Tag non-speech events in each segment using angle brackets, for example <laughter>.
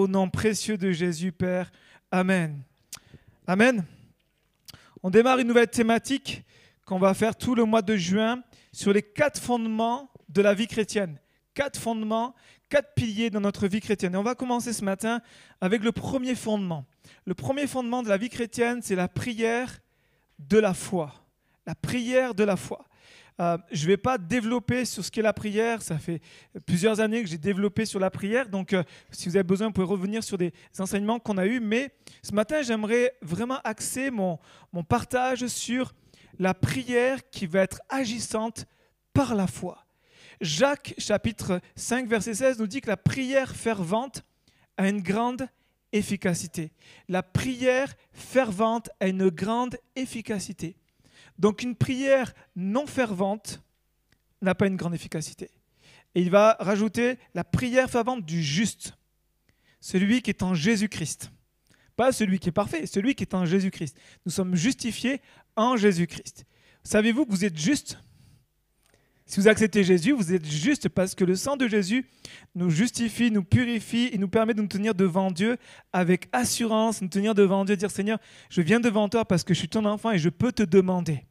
Au nom précieux de Jésus, Père. Amen. Amen. On démarre une nouvelle thématique qu'on va faire tout le mois de juin sur les quatre fondements de la vie chrétienne. Quatre fondements, quatre piliers dans notre vie chrétienne. Et on va commencer ce matin avec le premier fondement. Le premier fondement de la vie chrétienne, c'est la prière de la foi. La prière de la foi. Euh, je ne vais pas développer sur ce qu'est la prière. Ça fait plusieurs années que j'ai développé sur la prière. Donc, euh, si vous avez besoin, vous pouvez revenir sur des enseignements qu'on a eus. Mais ce matin, j'aimerais vraiment axer mon, mon partage sur la prière qui va être agissante par la foi. Jacques chapitre 5 verset 16 nous dit que la prière fervente a une grande efficacité. La prière fervente a une grande efficacité. Donc une prière non fervente n'a pas une grande efficacité. Et il va rajouter la prière fervente du juste, celui qui est en Jésus-Christ. Pas celui qui est parfait, celui qui est en Jésus-Christ. Nous sommes justifiés en Jésus-Christ. Savez-vous que vous êtes juste? Si vous acceptez Jésus, vous êtes juste parce que le sang de Jésus nous justifie, nous purifie et nous permet de nous tenir devant Dieu avec assurance, nous tenir devant Dieu, dire Seigneur, je viens devant toi parce que je suis ton enfant et je peux te demander.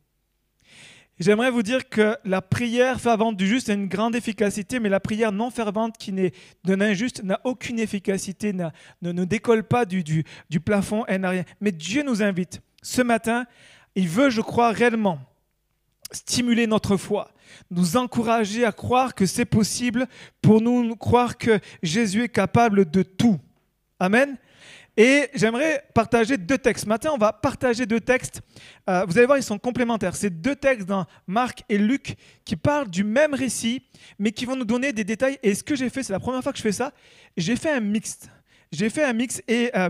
J'aimerais vous dire que la prière fervente du juste a une grande efficacité, mais la prière non fervente qui n'est d'un injuste n'a aucune efficacité, ne, ne décolle pas du, du, du plafond, elle n'a rien. Mais Dieu nous invite. Ce matin, il veut, je crois, réellement stimuler notre foi, nous encourager à croire que c'est possible pour nous croire que Jésus est capable de tout. Amen. Et j'aimerais partager deux textes. Maintenant, on va partager deux textes. Euh, vous allez voir, ils sont complémentaires. C'est deux textes dans Marc et Luc qui parlent du même récit, mais qui vont nous donner des détails. Et ce que j'ai fait, c'est la première fois que je fais ça, j'ai fait un mixte. J'ai fait un mix et euh,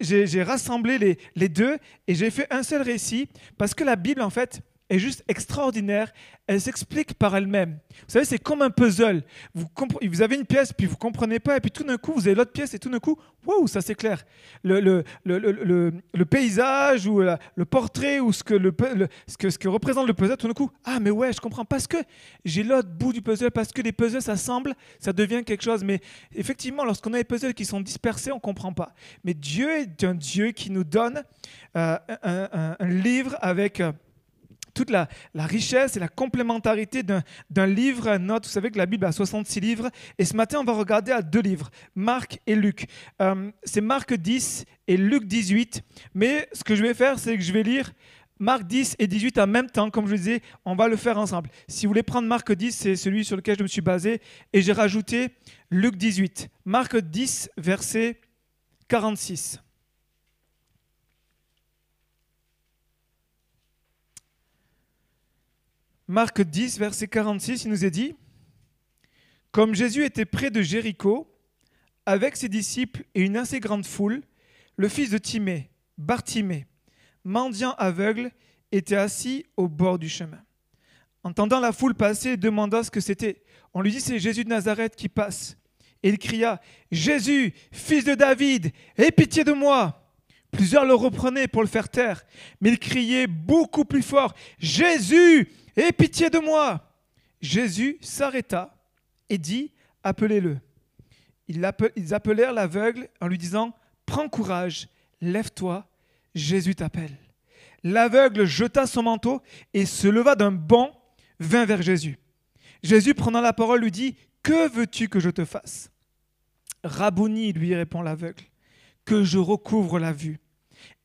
j'ai rassemblé les, les deux et j'ai fait un seul récit parce que la Bible, en fait, est juste extraordinaire. Elle s'explique par elle-même. Vous savez, c'est comme un puzzle. Vous, avez une pièce, puis vous ne comprenez pas, et puis tout d'un coup, vous avez l'autre pièce, et tout d'un coup, waouh, ça s'éclaire. Le, le, le, le, paysage, ou le portrait, ou ce que, ce, que, ce que représente le puzzle, tout d'un coup, ah, mais ouais, je comprends. Parce que j'ai l'autre bout du puzzle, parce que les puzzles s'assemblent, ça devient quelque chose. Mais effectivement, lorsqu'on a des puzzles qui sont dispersés, on ne comprend pas. Mais Dieu est un Dieu qui nous donne euh, un, un, livre avec. Euh, toute la, richesse et la complémentarité d'un livre un autre. Vous savez que la Bible a 66 livres. Et ce matin, on va regarder à deux livres, Marc et Luc. Euh, c'est Marc 10 et Luc 18. Mais ce que je vais faire, c'est que je vais lire Marc 10 et 18 en même temps, comme je le disais, on va le faire ensemble. Si vous voulez prendre Marc 10, c'est celui sur lequel je me suis basé, et j'ai rajouté Luc 18. Marc 10, verset 46. Marc 10, verset 46, il nous est dit, Comme Jésus était près de Jéricho, avec ses disciples et une assez grande foule, le fils de Timée, Bartimée, mendiant aveugle, était assis au bord du chemin. Entendant la foule passer, il demanda ce que c'était. On lui dit, c'est Jésus de Nazareth qui passe. Et il cria, Jésus, fils de David, aie pitié de moi. Plusieurs le reprenaient pour le faire taire, mais il criait beaucoup plus fort, Jésus, Aie pitié de moi Jésus s'arrêta et dit Appelez-le. Ils appelèrent l'aveugle en lui disant Prends courage, lève-toi, Jésus t'appelle. L'aveugle jeta son manteau et se leva d'un bond, vint vers Jésus. Jésus, prenant la parole, lui dit Que veux-tu que je te fasse Rabouni, lui répond l'aveugle, que je recouvre la vue.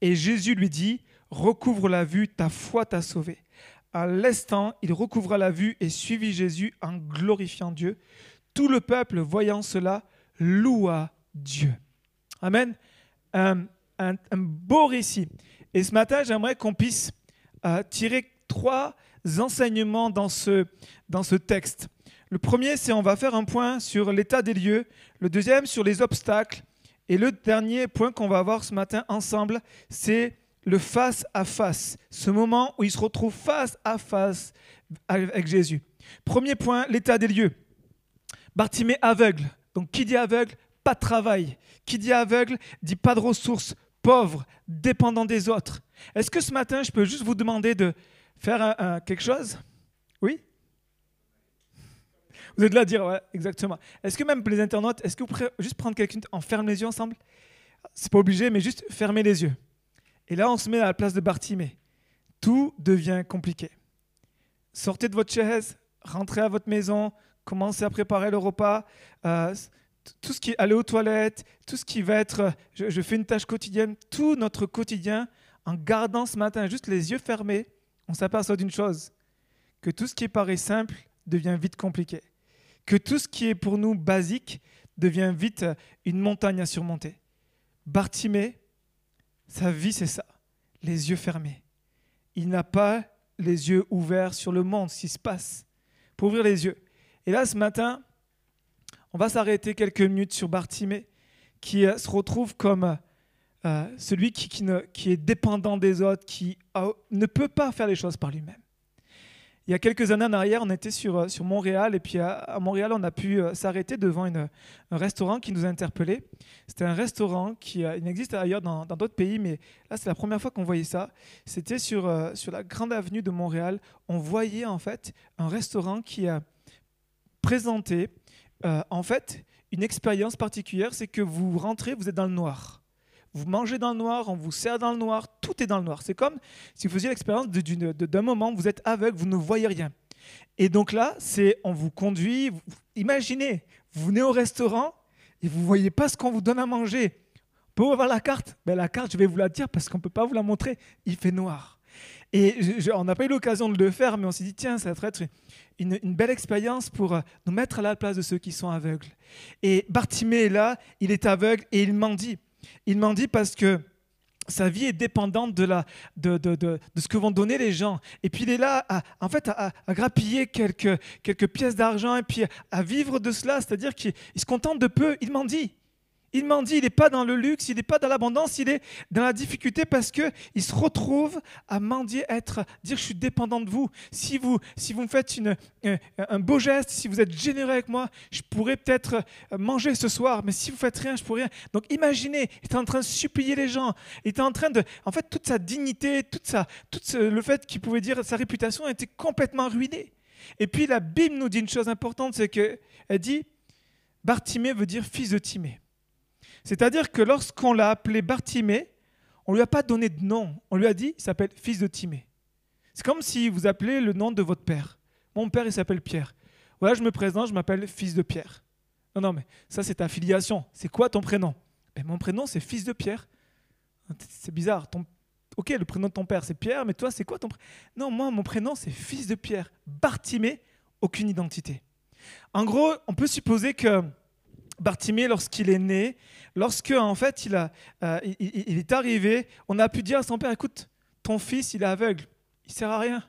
Et Jésus lui dit Recouvre la vue, ta foi t'a sauvé. À l'instant, il recouvra la vue et suivit Jésus en glorifiant Dieu. Tout le peuple, voyant cela, loua Dieu. Amen. Un, beau récit. Et ce matin, j'aimerais qu'on puisse euh, tirer trois enseignements dans ce, dans ce texte. Le premier, c'est on va faire un point sur l'état des lieux. Le deuxième, sur les obstacles. Et le dernier point qu'on va voir ce matin ensemble, c'est le face à face, ce moment où il se retrouve face à face avec Jésus. Premier point, l'état des lieux. Bartimée aveugle. Donc qui dit aveugle Pas de travail. Qui dit aveugle dit pas de ressources, pauvre, dépendant des autres. Est-ce que ce matin, je peux juste vous demander de faire quelque chose? Oui? Vous êtes là à dire, ouais, exactement. Est-ce que même les internautes, est-ce que vous pouvez juste prendre quelqu'un, en ferme les yeux ensemble? C'est pas obligé, mais juste fermer les yeux. Et là, on se met à la place de Bartimée. Tout devient compliqué. Sortez de votre chaise, rentrez à votre maison, commencez à préparer le repas. Euh, tout ce qui est aller aux toilettes, tout ce qui va être, je, je fais une tâche quotidienne, tout notre quotidien, en gardant ce matin juste les yeux fermés, on s'aperçoit d'une chose, que tout ce qui paraît simple devient vite compliqué, que tout ce qui est pour nous basique devient vite une montagne à surmonter. Bartimée, sa vie c'est ça, les yeux fermés. Il n'a pas les yeux ouverts sur le monde, ce qui se passe, pour ouvrir les yeux. Et là, ce matin, on va s'arrêter quelques minutes sur Bartimée, qui euh, se retrouve comme euh, celui qui, qui, est dépendant des autres, qui ne peut pas faire les choses par lui-même. Il y a quelques années en arrière, on était sur, euh, sur Montréal, et puis à, Montréal, on a pu s'arrêter devant un restaurant qui nous a interpellés. C'était un restaurant qui il existe ailleurs dans d'autres pays, mais là, c'est la première fois qu'on voyait ça. C'était sur, sur la grande avenue de Montréal. On voyait en fait un restaurant qui a présenté euh, en fait, une expérience particulière, c'est que vous rentrez, vous êtes dans le noir. Vous mangez dans le noir, on vous sert dans le noir, tout est dans le noir. C'est comme si vous faisiez l'expérience d'un moment, vous êtes aveugle, vous ne voyez rien. Et donc là, c'est on vous conduit. imaginez, vous venez au restaurant et vous voyez pas ce qu'on vous donne à manger. Vous pouvez avoir la carte ben, La carte, je vais vous la dire parce qu'on ne peut pas vous la montrer. Il fait noir. Et on n'a pas eu l'occasion de le faire, mais on s'est dit, tiens, ça va être une, belle expérience pour euh, nous mettre à la place de ceux qui sont aveugles. Et Bartimée est là, il est aveugle et il mendie. Il mendie parce que sa vie est dépendante de, la, de, de, de, ce que vont donner les gens. Et puis il est là, à, en fait, à, grappiller quelques, quelques pièces d'argent et puis à vivre de cela, c'est-à-dire qu'il se contente de peu. Il m'en dit, il n'est pas dans le luxe, il n'est pas dans l'abondance, il est dans la difficulté parce qu'il se retrouve à mendier, être, dire je suis dépendant de vous. Si vous, si vous me faites une, un, beau geste, si vous êtes généreux avec moi, je pourrais peut-être manger ce soir, mais si vous faites rien, je pourrais rien. Donc imaginez, il était en train de supplier les gens, il était en train de, en fait, toute sa dignité, toute sa, tout le fait qu'il pouvait dire sa réputation était complètement ruinée. Et puis la Bible nous dit une chose importante, c'est qu'elle dit, Bartimée veut dire fils de Timée. C'est-à-dire que lorsqu'on l'a appelé Bartimée, on ne lui a pas donné de nom. On lui a dit, il s'appelle fils de Timée. C'est comme si vous appelez le nom de votre père. Mon père, il s'appelle Pierre. Voilà, je me présente, je m'appelle fils de Pierre. Non, non, mais ça, c'est ta filiation. C'est quoi ton prénom? Ben, Mon prénom, c'est fils de Pierre. C'est bizarre. Ton... Ok, le prénom de ton père, c'est Pierre, mais toi, c'est quoi ton prénom Non, moi, mon prénom, c'est fils de Pierre. Bartimée, aucune identité. En gros, on peut supposer que Bartimée, lorsqu'il est né, lorsque en fait il, a, euh, il, est arrivé, on a pu dire à son père, écoute, ton fils, il est aveugle, il sert à rien.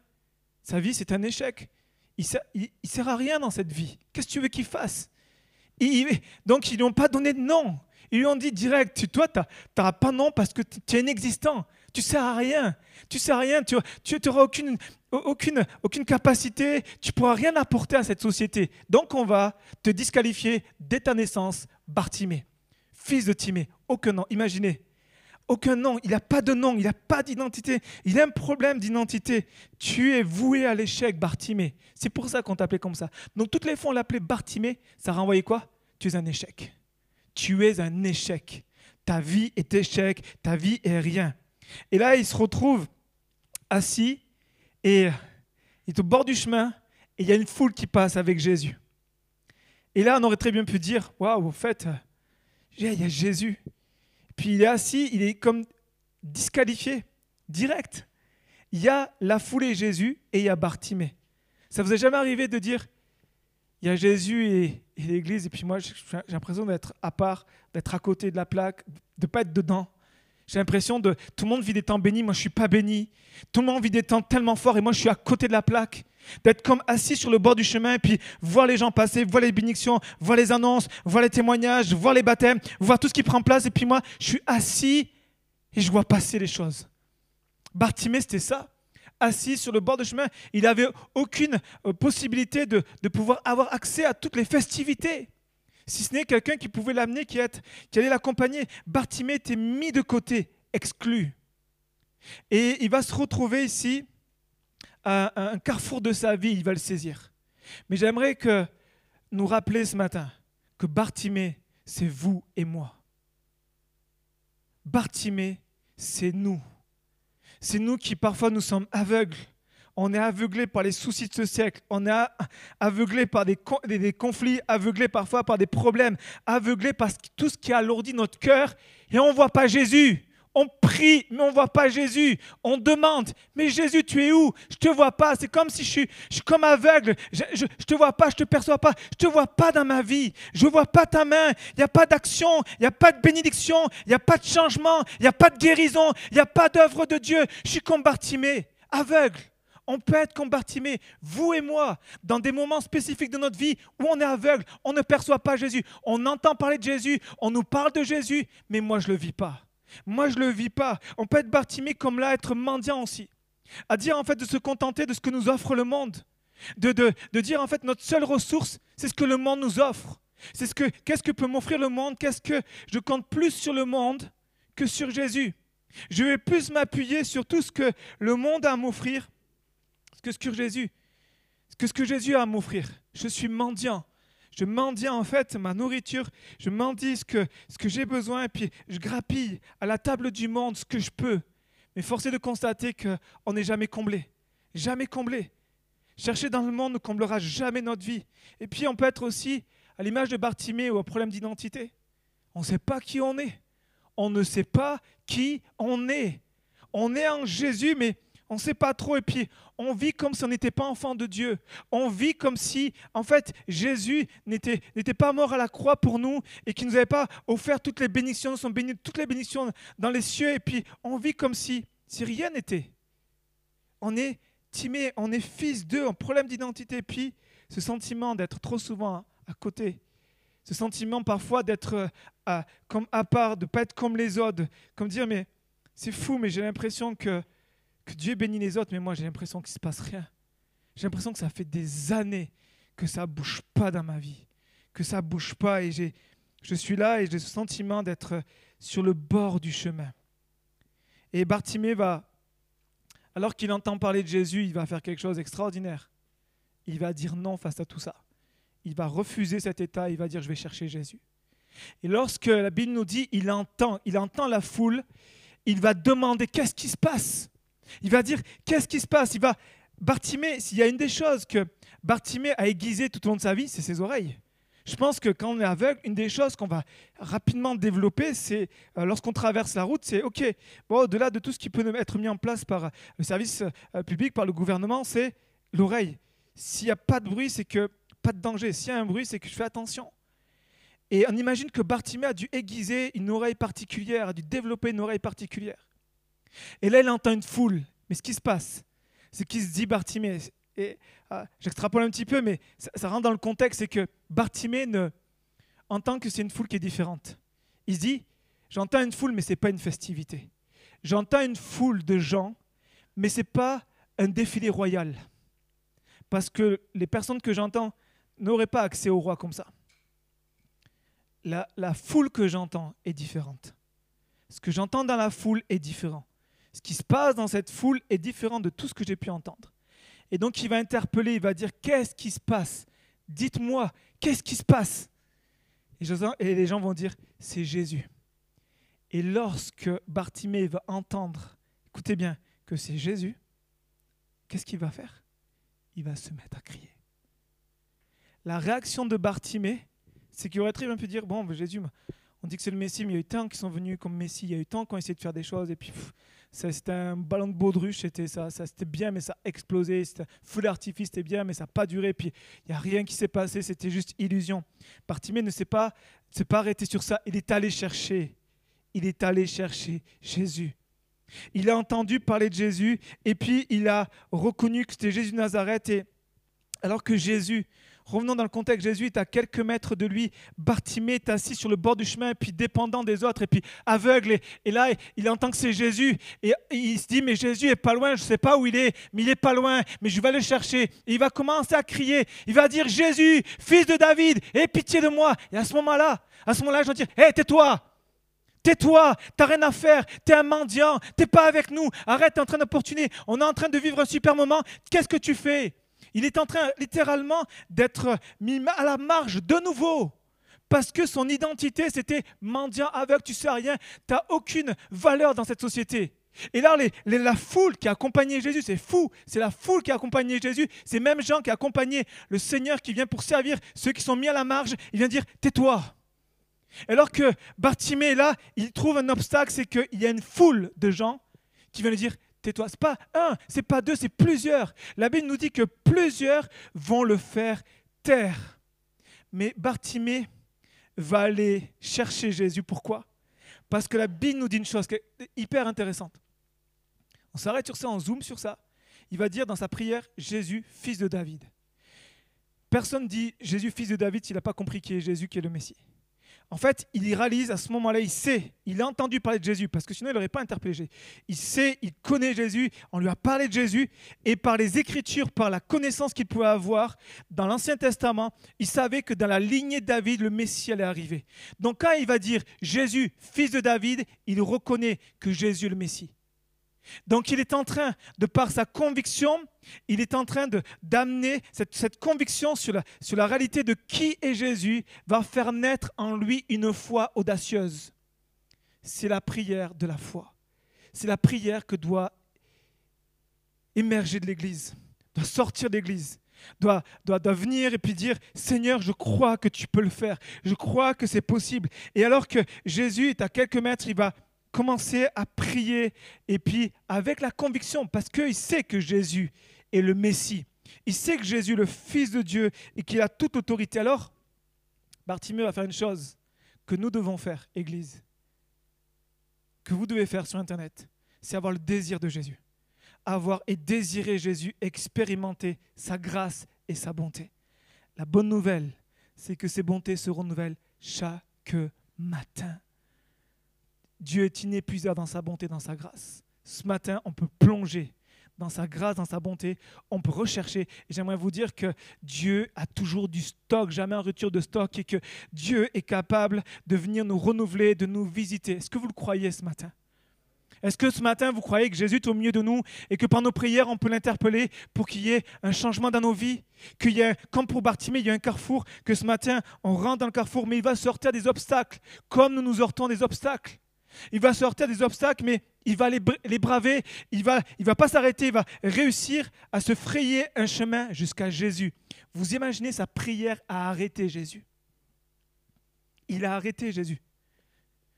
Sa vie, c'est un échec. Il sert, sert à rien dans cette vie. Qu'est-ce que tu veux qu'il fasse? Donc, ils lui ont pas donné de nom. Ils lui ont dit direct, toi, tu n'auras pas de nom parce que tu es inexistant. Tu sers à rien. Tu sers à rien. Tu n'auras aucune, capacité. Tu pourras rien apporter à cette société. Donc on va te disqualifier dès ta naissance, Bartimée, fils de Timée. Aucun nom. Imaginez. Aucun nom. Il n'a pas de nom. Il n'a pas d'identité. Il a un problème d'identité. Tu es voué à l'échec, Bartimée. C'est pour ça qu'on t'appelait comme ça. Donc toutes les fois on l'appelait Bartimée, ça renvoyait quoi? Tu es un échec. Tu es un échec. Ta vie est échec. Ta vie est rien. Et là, il se retrouve assis et il est au bord du chemin et il y a une foule qui passe avec Jésus. Et là, on aurait très bien pu dire, waouh, au fait, il y a Jésus. Puis il est assis, il est comme disqualifié, direct. Il y a la foule et Jésus et il y a Bartimée. Ça vous est jamais arrivé de dire, il y a Jésus et, et l'Église, et puis moi j'ai l'impression d'être à part, d'être à côté de la plaque, de ne pas être dedans. J'ai l'impression de tout le monde vit des temps bénis, moi je suis pas béni. Tout le monde vit des temps tellement forts et moi je suis à côté de la plaque. D'être comme assis sur le bord du chemin et puis voir les gens passer, voir les bénédictions, voir les annonces, voir les témoignages, voir les baptêmes, voir tout ce qui prend place et puis moi je suis assis et je vois passer les choses. Bartimée c'était ça. Assis sur le bord du chemin, il n'avait aucune euh, possibilité de, de pouvoir avoir accès à toutes les festivités si ce n'est quelqu'un qui pouvait l'amener, qui, allait l'accompagner. Bartimée était mis de côté, exclu. Et il va se retrouver ici à un carrefour de sa vie, il va le saisir. Mais j'aimerais que nous rappeler ce matin que Bartimée, c'est vous et moi. Bartimée, c'est nous. C'est nous qui parfois nous sommes aveugles. On est aveuglés par les soucis de ce siècle. On est aveuglés par des, conflits, aveuglés parfois par des problèmes, aveuglés par tout ce qui alourdit notre cœur et on ne voit pas Jésus. On prie, mais on ne voit pas Jésus. On demande, mais Jésus, tu es où? Je ne te vois pas. C'est comme si je suis, je suis comme aveugle. Je ne te vois pas, je ne te perçois pas. Je ne te vois pas dans ma vie. Je ne vois pas ta main. Il n'y a pas d'action. Il n'y a pas de bénédiction. Il n'y a pas de changement. Il n'y a pas de guérison. Il n'y a pas d'œuvre de Dieu. Je suis comme Bartimée, aveugle. On peut être comme Bartimée, vous et moi, dans des moments spécifiques de notre vie où on est aveugle, on ne perçoit pas Jésus. On entend parler de Jésus, on nous parle de Jésus, mais moi je ne le vis pas. Moi, je ne le vis pas. On peut être Bartimée comme là, être mendiant aussi. À dire en fait de se contenter de ce que nous offre le monde. De, de, dire en fait notre seule ressource, c'est ce que le monde nous offre. C'est ce que qu'est-ce que peut m'offrir le monde? Qu'est-ce que je compte plus sur le monde que sur Jésus? Je vais plus m'appuyer sur tout ce que le monde a à m'offrir que ce que Jésus, que ce que Jésus a à m'offrir. Je suis mendiant. Je mendie en fait ma nourriture, je mendie ce que, ce que j'ai besoin, et puis je grappille à la table du monde ce que je peux. Mais force est de constater qu'on n'est jamais comblé. Jamais comblé. Chercher dans le monde ne comblera jamais notre vie. Et puis on peut être aussi à l'image de Bartimée ou au problème d'identité. On ne sait pas qui on est. On ne sait pas qui on est. On est en Jésus, mais on ne sait pas trop. Et puis, on vit comme si on n'était pas enfant de Dieu. On vit comme si, en fait, Jésus n'était pas mort à la croix pour nous et qu'il ne nous avait pas offert toutes les bénédictions, toutes les bénédictions dans les cieux. Et puis, on vit comme si, si rien n'était. On est timé, on est fils d'eux, un problème d'identité. Et puis, ce sentiment d'être trop souvent à côté, ce sentiment parfois d'être euh, comme à part, de ne pas être comme les autres, comme dire, mais c'est fou, mais j'ai l'impression que que Dieu bénit les autres, mais moi j'ai l'impression qu'il ne se passe rien. J'ai l'impression que ça fait des années que ça ne bouge pas dans ma vie, que ça ne bouge pas et j'ai, je suis là et j'ai ce sentiment d'être sur le bord du chemin. Et Bartimée va, alors qu'il entend parler de Jésus, il va faire quelque chose d'extraordinaire. Il va dire non face à tout ça. Il va refuser cet état, il va dire je vais chercher Jésus. Et lorsque la Bible nous dit il entend, il entend la foule, il va demander qu'est-ce qui se passe? Il va dire qu'est-ce qui se passe? Il va Bartimée, s'il y a une des choses que Bartimée a aiguisé tout au long de sa vie, c'est ses oreilles. Je pense que quand on est aveugle, une des choses qu'on va rapidement développer, c'est euh, lorsqu'on traverse la route, c'est OK, au-delà de tout ce qui peut être mis en place par le service euh, public, par le gouvernement, c'est l'oreille. S'il n'y a pas de bruit, c'est que pas de danger. S'il y a un bruit, c'est que je fais attention. Et on imagine que Bartimée a dû aiguiser une oreille particulière, a dû développer une oreille particulière. Et là, il entend une foule. Mais ce qui se passe, c'est qu'il se dit Bartimée, et ah, j'extrapole un petit peu, mais ça, rentre dans le contexte, c'est que Bartimée entend que c'est une foule qui est différente. Il se dit, j'entends une foule, mais ce n'est pas une festivité. J'entends une foule de gens, mais ce n'est pas un défilé royal. Parce que les personnes que j'entends n'auraient pas accès au roi comme ça. La foule que j'entends est différente. Ce que j'entends dans la foule est différent ce qui se passe dans cette foule est différent de tout ce que j'ai pu entendre. Et donc il va interpeller, il va dire, qu'est-ce qui se passe? Dites-moi, qu'est-ce qui se passe? Et, les gens vont dire, c'est Jésus. Et lorsque Bartimée va entendre, écoutez bien, que c'est Jésus, qu'est-ce qu'il va faire? Il va se mettre à crier. La réaction de Bartimée, c'est qu'il aurait très bien pu dire, bon, Jésus, on dit que c'est le Messie, mais il y a eu tant qui sont venus comme Messie, il y a eu tant qui ont essayé de faire des choses, et puis c'était un ballon de baudruche, c'était ça, c'était bien, mais ça a explosé. C'était feu d'artifice, c'était bien, mais ça n'a pas duré. Puis il n'y a rien qui s'est passé, c'était juste illusion. Bartimée ne s'est pas, s'est pas arrêté sur ça. Il est allé chercher, il est allé chercher Jésus. Il a entendu parler de Jésus et puis il a reconnu que c'était Jésus de Nazareth. Et alors que Jésus Revenons dans le contexte, Jésus est à quelques mètres de lui, Bartimée est assis sur le bord du chemin, puis dépendant des autres, et puis aveugle. Et, là, il entend que c'est Jésus, et, il se dit, mais Jésus est pas loin, je ne sais pas où il est, mais il est pas loin, mais je vais le chercher. Et il va commencer à crier, il va dire, Jésus, fils de David, aie pitié de moi. Et à ce moment-là, à ce moment-là, je vais dire, hé, tais-toi, Tais-toi, t'as rien à faire, t'es un mendiant, t'es pas avec nous, arrête, t'es en train d'opportuner, on est en train de vivre un super moment, qu'est-ce que tu fais? Il est en train littéralement d'être mis à la marge de nouveau. Parce que son identité, c'était mendiant aveugle, tu sais rien, tu n'as aucune valeur dans cette société. Et là, la foule qui a accompagné Jésus, c'est fou, c'est la foule qui a accompagné Jésus, ces mêmes gens qui ont accompagné le Seigneur qui vient pour servir ceux qui sont mis à la marge, il vient dire, tais-toi. Alors que Bartimée là, il trouve un obstacle, c'est qu'il y a une foule de gens qui viennent lui dire, tais-toi. C'est pas un, c'est pas deux, c'est plusieurs. La Bible nous dit que plusieurs vont le faire taire. Mais Bartimée va aller chercher Jésus. Pourquoi? Parce que la Bible nous dit une chose qui est hyper intéressante. On s'arrête sur ça, on zoome sur ça. Il va dire dans sa prière Jésus, fils de David. Personne dit Jésus, fils de David, s'il n'a pas compris qui est Jésus, qui est le Messie. En fait, il réalise à ce moment-là, il sait, il a entendu parler de Jésus, parce que sinon il n'aurait pas interpellé. Il sait, il connaît Jésus, on lui a parlé de Jésus, et par les Écritures, par la connaissance qu'il pouvait avoir dans l'Ancien Testament, il savait que dans la lignée de David, le Messie allait arriver. Donc quand il va dire Jésus, fils de David, il reconnaît que Jésus est le Messie. Donc il est en train, de par sa conviction, il est en train d'amener cette, conviction sur la, sur la réalité de qui est Jésus, va faire naître en lui une foi audacieuse. C'est la prière de la foi. C'est la prière que doit émerger de l'Église, doit sortir de l'Église, doit, doit, doit venir et puis dire, Seigneur, je crois que tu peux le faire, je crois que c'est possible. Et alors que Jésus est à quelques mètres, il va commencer à prier et puis avec la conviction, parce qu'il sait que Jésus est le Messie. Il sait que Jésus est le Fils de Dieu et qu'il a toute autorité. Alors, Bartimée va faire une chose que nous devons faire, Église, que vous devez faire sur Internet, c'est avoir le désir de Jésus. Avoir et désirer Jésus, expérimenter sa grâce et sa bonté. La bonne nouvelle, c'est que ces bontés seront nouvelles chaque matin. Dieu est inépuisable dans sa bonté, dans sa grâce. Ce matin, on peut plonger dans sa grâce, dans sa bonté. On peut rechercher. J'aimerais vous dire que Dieu a toujours du stock, jamais un retour de stock, et que Dieu est capable de venir nous renouveler, de nous visiter. Est-ce que vous le croyez ce matin? Est-ce que ce matin, vous croyez que Jésus est au milieu de nous et que par nos prières, on peut l'interpeller pour qu'il y ait un changement dans nos vies? Qu'il comme pour Bartimée, il y a un carrefour, que ce matin, on rentre dans le carrefour, mais il va sortir des obstacles, comme nous nous sortons des obstacles. Il va sortir des obstacles, mais il va les, braver. Il ne va, il va pas s'arrêter. Il va réussir à se frayer un chemin jusqu'à Jésus. Vous imaginez sa prière à arrêter Jésus. Il a arrêté Jésus.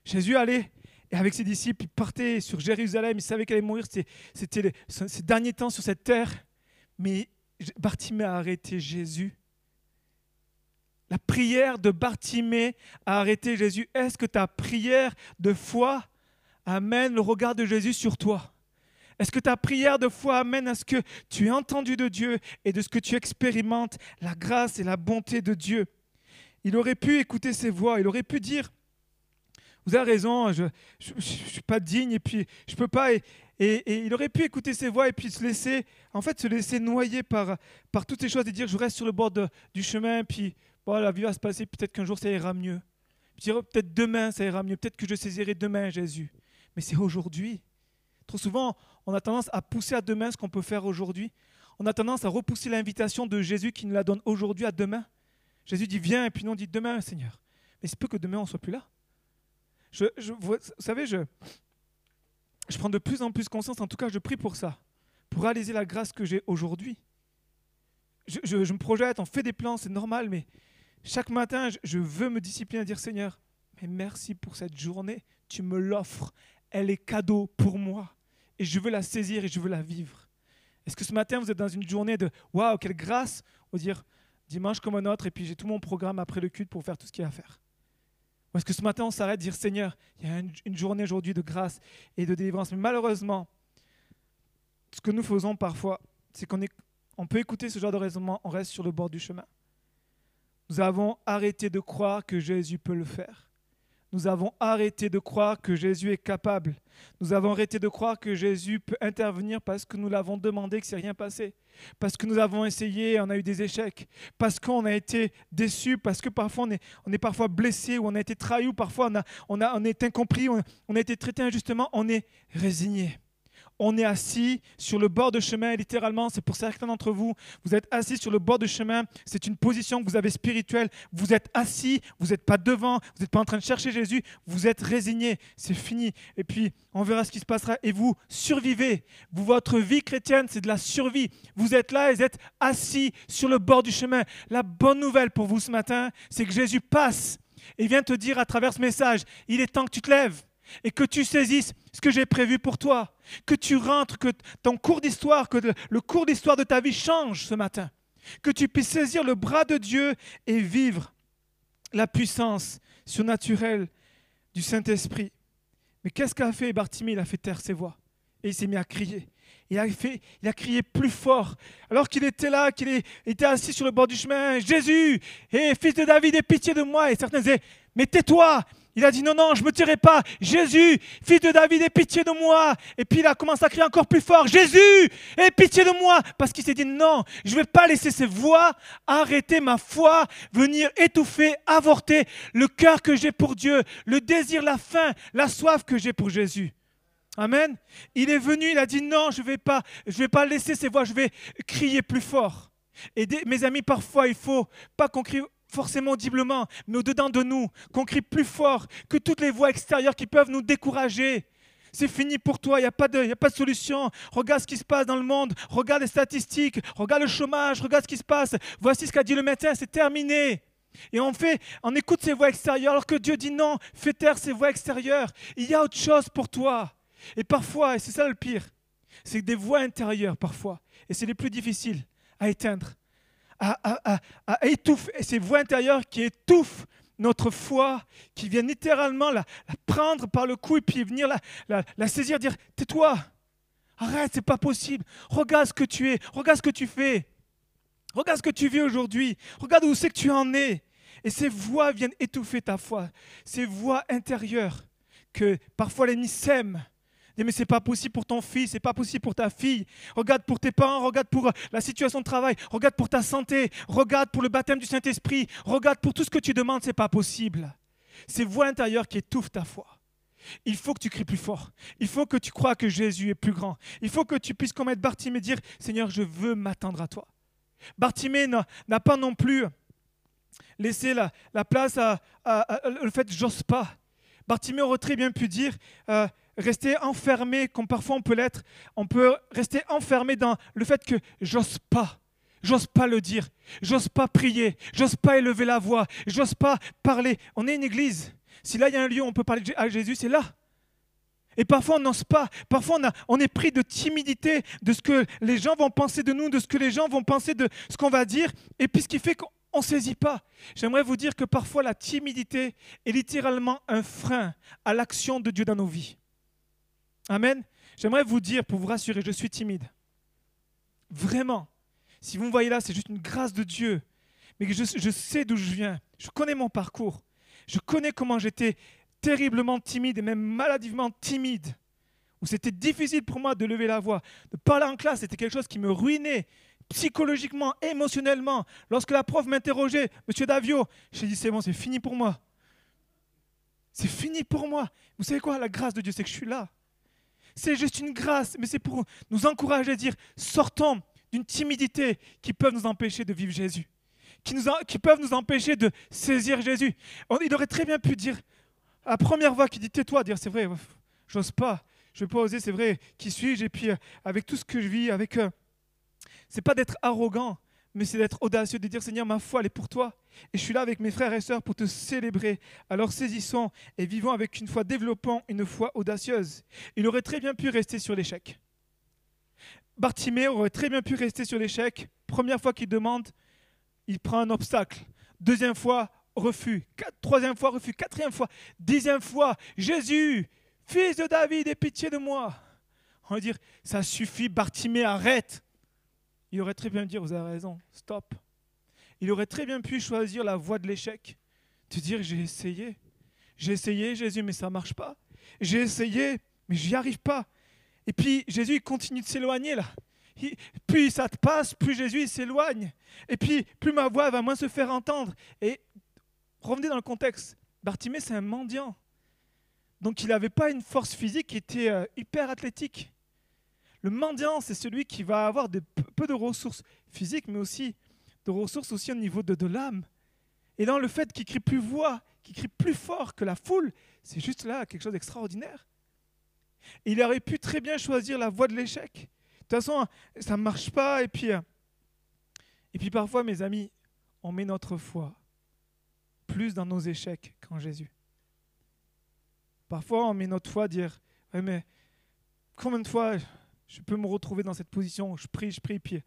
Jésus allait et avec ses disciples, il partait sur Jérusalem. Il savait qu'elle allait mourir. C'était ses derniers temps sur cette terre. Mais Bartimée a arrêté Jésus la prière de Bartimée a arrêté Jésus. Est-ce que ta prière de foi amène le regard de Jésus sur toi? Est-ce que ta prière de foi amène à ce que tu aies entendu de Dieu et de ce que tu expérimentes la grâce et la bonté de Dieu? Il aurait pu écouter ses voix, il aurait pu dire, vous avez raison, je ne suis pas digne et puis je ne peux pas. Et, il aurait pu écouter ses voix et puis se laisser, en fait, se laisser noyer par, toutes ces choses et dire, je reste sur le bord du chemin, puis la vie va se passer, peut-être qu'un jour ça ira mieux. Peut-être demain ça ira mieux, peut-être que je saisirai demain Jésus. Mais c'est aujourd'hui. Trop souvent, on a tendance à pousser à demain ce qu'on peut faire aujourd'hui. On a tendance à repousser l'invitation de Jésus qui nous la donne aujourd'hui à demain. Jésus dit viens et puis nous on dit demain Seigneur. Mais c'est peu que demain on soit plus là. Je, vous savez, je, je prends de plus en plus conscience, en tout cas je prie pour ça, pour réaliser la grâce que j'ai aujourd'hui. Je, je, me projette, on fait des plans, c'est normal, mais chaque matin, je veux me discipliner à dire Seigneur, mais merci pour cette journée, tu me l'offres, elle est cadeau pour moi, et je veux la saisir et je veux la vivre. Est-ce que ce matin, vous êtes dans une journée de waouh, quelle grâce Ou dire dimanche comme un autre, et puis j'ai tout mon programme après le culte pour faire tout ce qu'il y a à faire? Ou est-ce que ce matin, on s'arrête dire Seigneur, il y a une, journée aujourd'hui de grâce et de délivrance. Mais malheureusement, ce que nous faisons parfois, c'est qu'on on peut écouter ce genre de raisonnement, on reste sur le bord du chemin. Nous avons arrêté de croire que Jésus peut le faire. Nous avons arrêté de croire que Jésus est capable. Nous avons arrêté de croire que Jésus peut intervenir parce que nous l'avons demandé, que c'est rien passé. Parce que nous avons essayé, on a eu des échecs. Parce qu'on a été déçus, parce que parfois on est, parfois blessé, ou on a été trahi, ou parfois on, est incompris, on a été traité injustement, on est résigné. On est assis sur le bord de chemin, littéralement, c'est pour certains d'entre vous, vous êtes assis sur le bord de chemin, c'est une position que vous avez spirituelle, vous êtes assis, vous n'êtes pas devant, vous n'êtes pas en train de chercher Jésus, vous êtes résigné, c'est fini. Et puis, on verra ce qui se passera, et vous survivez. Vous, votre vie chrétienne, c'est de la survie. Vous êtes là et vous êtes assis sur le bord du chemin. La bonne nouvelle pour vous ce matin, c'est que Jésus passe et vient te dire à travers ce message, il est temps que tu te lèves et que tu saisisses ce que j'ai prévu pour toi, que tu rentres, que ton cours d'histoire, que le cours d'histoire de ta vie change ce matin, que tu puisses saisir le bras de Dieu et vivre la puissance surnaturelle du Saint-Esprit. Mais qu'est-ce qu'a fait Bartimée? Il a fait taire ses voix et il s'est mis à crier. Il a, fait, il a crié plus fort. Alors qu'il était là, qu'il était assis sur le bord du chemin, Jésus, et fils de David, aie pitié de moi. Et certains disaient, mais tais-toi, il a dit non, non, je ne me tirerai pas. Jésus, fils de David, aie pitié de moi. Et puis il a commencé à crier encore plus fort, Jésus, aie pitié de moi. Parce qu'il s'est dit non, je ne vais pas laisser ces voix arrêter ma foi, venir étouffer, avorter le cœur que j'ai pour Dieu, le désir, la faim, la soif que j'ai pour Jésus. Amen. Il est venu, il a dit non, je ne vais pas, je vais pas laisser ces voix, je vais crier plus fort. Et mes amis, parfois, il faut pas qu'on crie forcément audiblement, mais au-dedans de nous, qu'on crie plus fort que toutes les voix extérieures qui peuvent nous décourager. C'est fini pour toi, il n'y a, pas de, a pas de solution. Regarde ce qui se passe dans le monde, regarde les statistiques, regarde le chômage, regarde ce qui se passe. Voici ce qu'a dit le médecin, c'est terminé. Et on fait, on écoute ces voix extérieures, alors que Dieu dit non, fais taire ces voix extérieures. Il y a autre chose pour toi. Et parfois, et c'est ça le pire, c'est des voix intérieures parfois, et c'est les plus difficiles à éteindre à, étouffer, ces voix intérieures qui étouffent notre foi, qui viennent littéralement la, prendre par le cou et puis venir la, saisir, dire tais-toi, arrête, c'est pas possible, regarde ce que tu es, regarde ce que tu fais, regarde ce que tu vis aujourd'hui, regarde où c'est que tu en es. Et ces voix viennent étouffer ta foi, ces voix intérieures que parfois l'ennemi sème mais c'est pas possible pour ton fils, c'est pas possible pour ta fille. Regarde pour tes parents, regarde pour euh, la situation de travail, regarde pour ta santé, regarde pour le baptême du Saint-Esprit, regarde pour tout ce que tu demandes, c'est pas possible. C'est voix intérieure qui étouffe ta foi. Il faut que tu cries plus fort. Il faut que tu crois que Jésus est plus grand. Il faut que tu puisses comme être Bartimée dire Seigneur, je veux m'attendre à toi. Bartimée n'a pas non plus laissé la, place à, le fait j'ose pas. Bartimée aurait très bien pu dire euh, rester enfermé, comme parfois on peut l'être, on peut rester enfermé dans le fait que j'ose pas. J'ose pas le dire, j'ose pas prier, j'ose pas élever la voix, j'ose pas parler. On est une église. Si là il y a un lieu où on peut parler à Jésus, c'est là. Et parfois on n'ose pas, parfois on, on, est pris de timidité de ce que les gens vont penser de nous, de ce que les gens vont penser de ce qu'on va dire, et puis ce qui fait qu'on ne saisit pas. J'aimerais vous dire que parfois la timidité est littéralement un frein à l'action de Dieu dans nos vies. Amen. J'aimerais vous dire, pour vous rassurer, je suis timide. Vraiment. Si vous me voyez là, c'est juste une grâce de Dieu. Mais je, sais d'où je viens. Je connais mon parcours. Je connais comment j'étais terriblement timide et même maladivement timide. Où c'était difficile pour moi de lever la voix. De parler en classe, c'était quelque chose qui me ruinait psychologiquement, émotionnellement. Lorsque la prof m'interrogeait, Monsieur Davio, j'ai dit c'est bon, c'est fini pour moi. C'est fini pour moi. Vous savez quoi? La grâce de Dieu, c'est que je suis là. C'est juste une grâce, mais c'est pour nous encourager à dire sortons d'une timidité qui peut nous empêcher de vivre Jésus, qui, nous peuvent nous empêcher de saisir Jésus. il aurait très bien pu dire, la première voix qui dit tais-toi, dire c'est vrai, j'ose pas, je ne vais pas oser, c'est vrai, qui suis-je? Et puis euh, avec tout ce que je vis, avec, euh, c'est pas d'être arrogant, mais c'est d'être audacieux, de dire Seigneur, ma foi, elle est pour toi. Et je suis là avec mes frères et sœurs pour te célébrer. Alors saisissons et vivons avec une foi, développant une foi audacieuse. Il aurait très bien pu rester sur l'échec. Bartimée aurait très bien pu rester sur l'échec. Première fois qu'il demande, il prend un obstacle. Deuxième fois, refus. troisième fois, refus. Quatrième fois, dixième fois, Jésus, fils de David, aie pitié de moi. On va dire, ça suffit, Bartimée, arrête. Il aurait très bien pu dire, vous avez raison, stop. Il aurait très bien pu choisir la voie de l'échec, de dire, j'ai essayé. J'ai essayé, Jésus, mais ça ne marche pas. J'ai essayé, mais j'y arrive pas. Et puis Jésus il continue de s'éloigner là. plus ça te passe, plus Jésus s'éloigne. Et puis plus ma voix va moins se faire entendre. Et revenez dans le contexte. Bartimée, c'est un mendiant. Donc il n'avait pas une force physique qui était euh, hyper athlétique. Le mendiant, c'est celui qui va avoir peu de ressources physiques, mais aussi de ressources aussi au niveau de, de l'âme. Et dans le fait qu'il crie plus voix, qu'il crie plus fort que la foule, c'est juste là quelque chose d'extraordinaire. Il aurait pu très bien choisir la voie de l'échec. De toute façon, ça ne marche pas. Et puis, euh, et puis parfois, mes amis, on met notre foi plus dans nos échecs qu'en Jésus. Parfois, on met notre foi à dire, ouais, mais combien de fois je peux me retrouver dans cette position où je prie, je prie, puis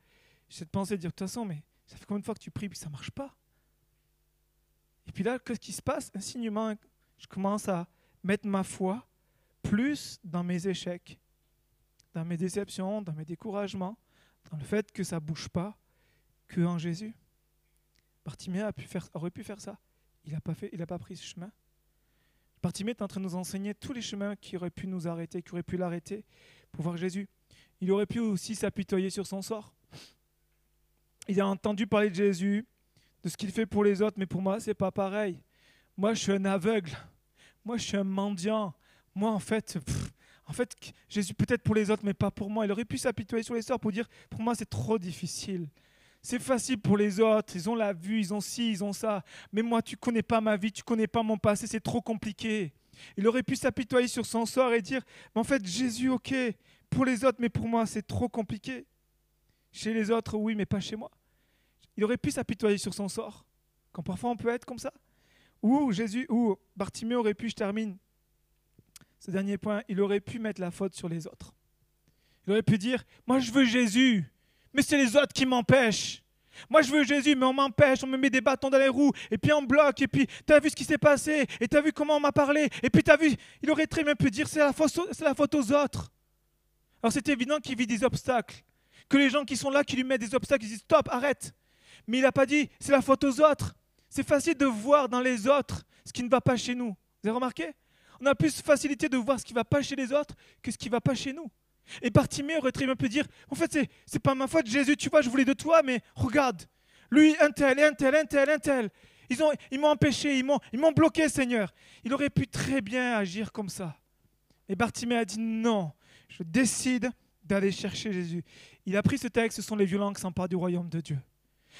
j'ai cette pensée de dire, de toute façon, mais ça fait combien de fois que tu pries, puis ça ne marche pas? Et puis là, qu'est-ce qui se passe? Insignement, je commence à mettre ma foi plus dans mes échecs, dans mes déceptions, dans mes découragements, dans le fait que ça ne bouge pas, que en Jésus. Bartimée aurait pu faire ça. Il n'a pas, pas pris ce chemin. Bartimée est en train de nous enseigner tous les chemins qui auraient pu nous arrêter, qui auraient pu l'arrêter pour voir Jésus. Il aurait pu aussi s'apitoyer sur son sort. Il a entendu parler de Jésus, de ce qu'il fait pour les autres, mais pour moi, c'est pas pareil. Moi, je suis un aveugle. Moi, je suis un mendiant. Moi, en fait, en fait, Jésus peut-être pour les autres, mais pas pour moi. Il aurait pu s'apitoyer sur les sorts pour dire, pour moi, c'est trop difficile. C'est facile pour les autres, ils ont la vue, ils ont ci, ils ont ça. Mais moi, tu connais pas ma vie, tu connais pas mon passé, c'est trop compliqué. Il aurait pu s'apitoyer sur son sort et dire, mais en fait, Jésus, ok, pour les autres, mais pour moi, c'est trop compliqué. Chez les autres, oui, mais pas chez moi. Il aurait pu s'apitoyer sur son sort, quand parfois on peut être comme ça. Ou Jésus, ou Bartimée aurait pu, je termine, ce dernier point, il aurait pu mettre la faute sur les autres. Il aurait pu dire, moi je veux Jésus, mais c'est les autres qui m'empêchent. Moi, je veux Jésus, mais on m'empêche, on me met des bâtons dans les roues, et puis on bloque, et puis tu as vu ce qui s'est passé, et tu as vu comment on m'a parlé, et puis tu as vu, il aurait très bien pu dire c'est la, la faute aux autres. Alors c'est évident qu'il vit des obstacles, que les gens qui sont là, qui lui mettent des obstacles, ils disent stop, arrête. Mais il n'a pas dit c'est la faute aux autres. C'est facile de voir dans les autres ce qui ne va pas chez nous. Vous avez remarqué? On a plus facilité de voir ce qui ne va pas chez les autres que ce qui ne va pas chez nous. Et Bartimée aurait très bien pu dire, en fait, c'est, c'est pas ma faute, Jésus, tu vois, je voulais de toi, mais regarde, lui, un tel, un tel, un tel, un tel. Ils, ont, ils m'ont empêché, ils m'ont, ils m'ont bloqué, Seigneur. Il aurait pu très bien agir comme ça. Et Bartimée a dit, non, je décide d'aller chercher Jésus. Il a pris ce texte, ce sont les violents qui s'emparent du royaume de Dieu.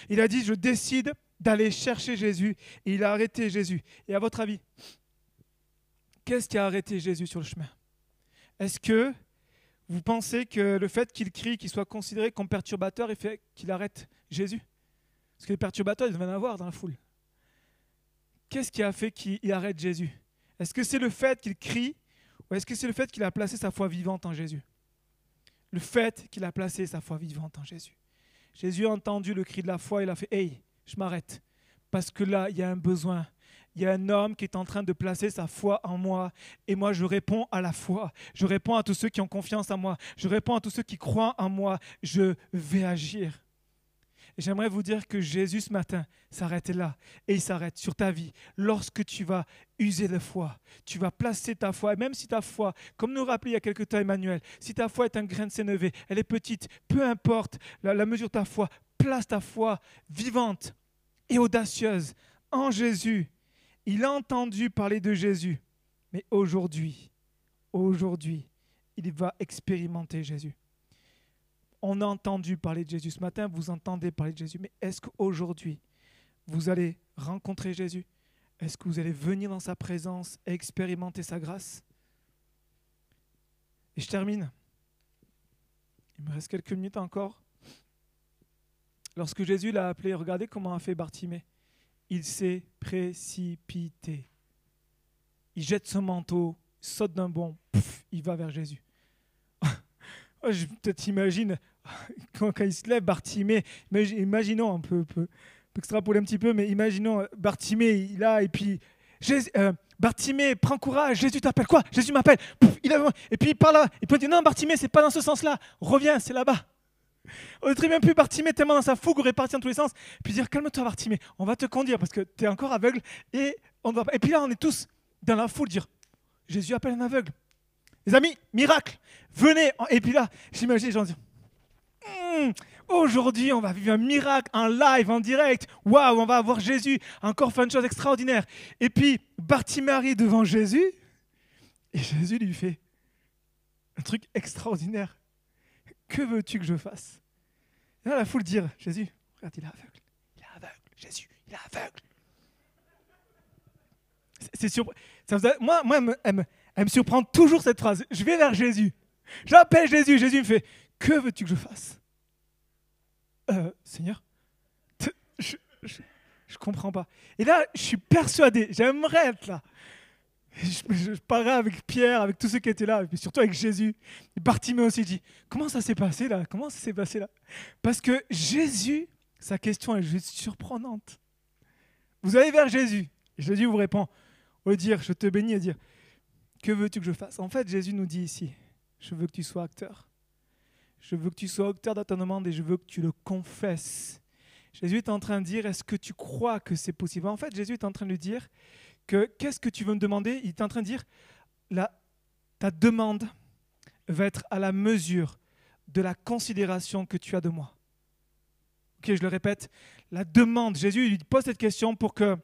Il a dit, je décide d'aller chercher Jésus. Et il a arrêté Jésus. Et à votre avis, qu'est-ce qui a arrêté Jésus sur le chemin? Est-ce que vous pensez que le fait qu'il crie, qu'il soit considéré comme perturbateur, il fait qu'il arrête Jésus? Parce que les perturbateurs, ils devaient en avoir dans la foule. Qu'est-ce qui a fait qu'il arrête Jésus? Est-ce que c'est le fait qu'il crie est-ce que c'est le fait qu'il a placé sa foi vivante en Jésus? Le fait qu'il a placé sa foi vivante en Jésus. Jésus a entendu le cri de la foi, il a fait Hey, je m'arrête. Parce que là, il y a un besoin il y a un homme qui est en train de placer sa foi en moi. Et moi, je réponds à la foi. Je réponds à tous ceux qui ont confiance en moi. Je réponds à tous ceux qui croient en moi. Je vais agir. J'aimerais vous dire que Jésus ce matin s'arrête là. Et il s'arrête sur ta vie. Lorsque tu vas user de foi, tu vas placer ta foi. Et même si ta foi, comme nous rappelait il y a quelque temps Emmanuel, si ta foi est un grain de sénévé, elle est petite, peu importe la, la mesure de ta foi, place ta foi vivante et audacieuse en Jésus il a entendu parler de Jésus, mais aujourd'hui, aujourd'hui, il va expérimenter Jésus. On a entendu parler de Jésus ce matin, vous entendez parler de Jésus, mais est-ce qu'aujourd'hui, vous allez rencontrer Jésus? Est-ce que vous allez venir dans sa présence et expérimenter sa grâce? Et je termine. Il me reste quelques minutes encore. Lorsque Jésus l'a appelé, regardez comment a fait Bartimée il s'est précipité. Il jette son manteau, saute d'un bond, il va vers Jésus. Oh, je peut-être imagine <laughs> quand, il se lève, Bartimée, imaginons un peu, peu, extrapoler un petit peu, mais imaginons Bartimée, il a, et puis Jésus, euh, prends courage, Jésus t'appelle quoi? Jésus m'appelle. Et puis il parle là, il peut dire non, Bartimée, c'est pas dans ce sens-là, reviens, c'est là-bas. On aurait très bien pu Bartimée tellement dans sa fougue parti dans tous les sens, puis dire calme-toi Bartimée, on va te conduire parce que tu es encore aveugle et on va Et puis là on est tous dans la foule dire Jésus appelle un aveugle. Les amis, miracle, venez. Et puis là, j'imagine les gens hum, Aujourd'hui, on va vivre un miracle, un live, en direct. Waouh, on va avoir Jésus, encore faire une chose extraordinaire. Et puis, Bartimée devant Jésus, et Jésus lui fait un truc extraordinaire que veux-tu que je fasse? Là, la foule dire, Jésus, regarde, il est aveugle. Il est aveugle. Jésus, il est aveugle. C'est sûr. Moi, moi elle me surprend toujours cette phrase. Je vais vers Jésus. J'appelle Jésus. Jésus me fait, que veux-tu que je fasse? Euh, Seigneur, je, je, comprends pas. Et là, je suis persuadé, j'aimerais être là. Je, je, parlais avec Pierre, avec tous ceux qui étaient là, mais surtout avec Jésus. Et Bartimée aussi dit Comment ça s'est passé là? Comment ça s'est passé là? Parce que Jésus, sa question est juste surprenante. Vous allez vers Jésus. Jésus vous répond Au dire Je te bénis et dire Que veux-tu que je fasse? En fait, Jésus nous dit ici Je veux que tu sois acteur. Je veux que tu sois acteur dans ta demande et je veux que tu le confesses. Jésus est en train de dire, est-ce que tu crois que c'est possible? En fait, Jésus est en train de dire que qu'est-ce que tu veux me demander? Il est en train de dire, la, ta demande va être à la mesure de la considération que tu as de moi. Ok, je le répète, la demande, Jésus lui pose cette question pour que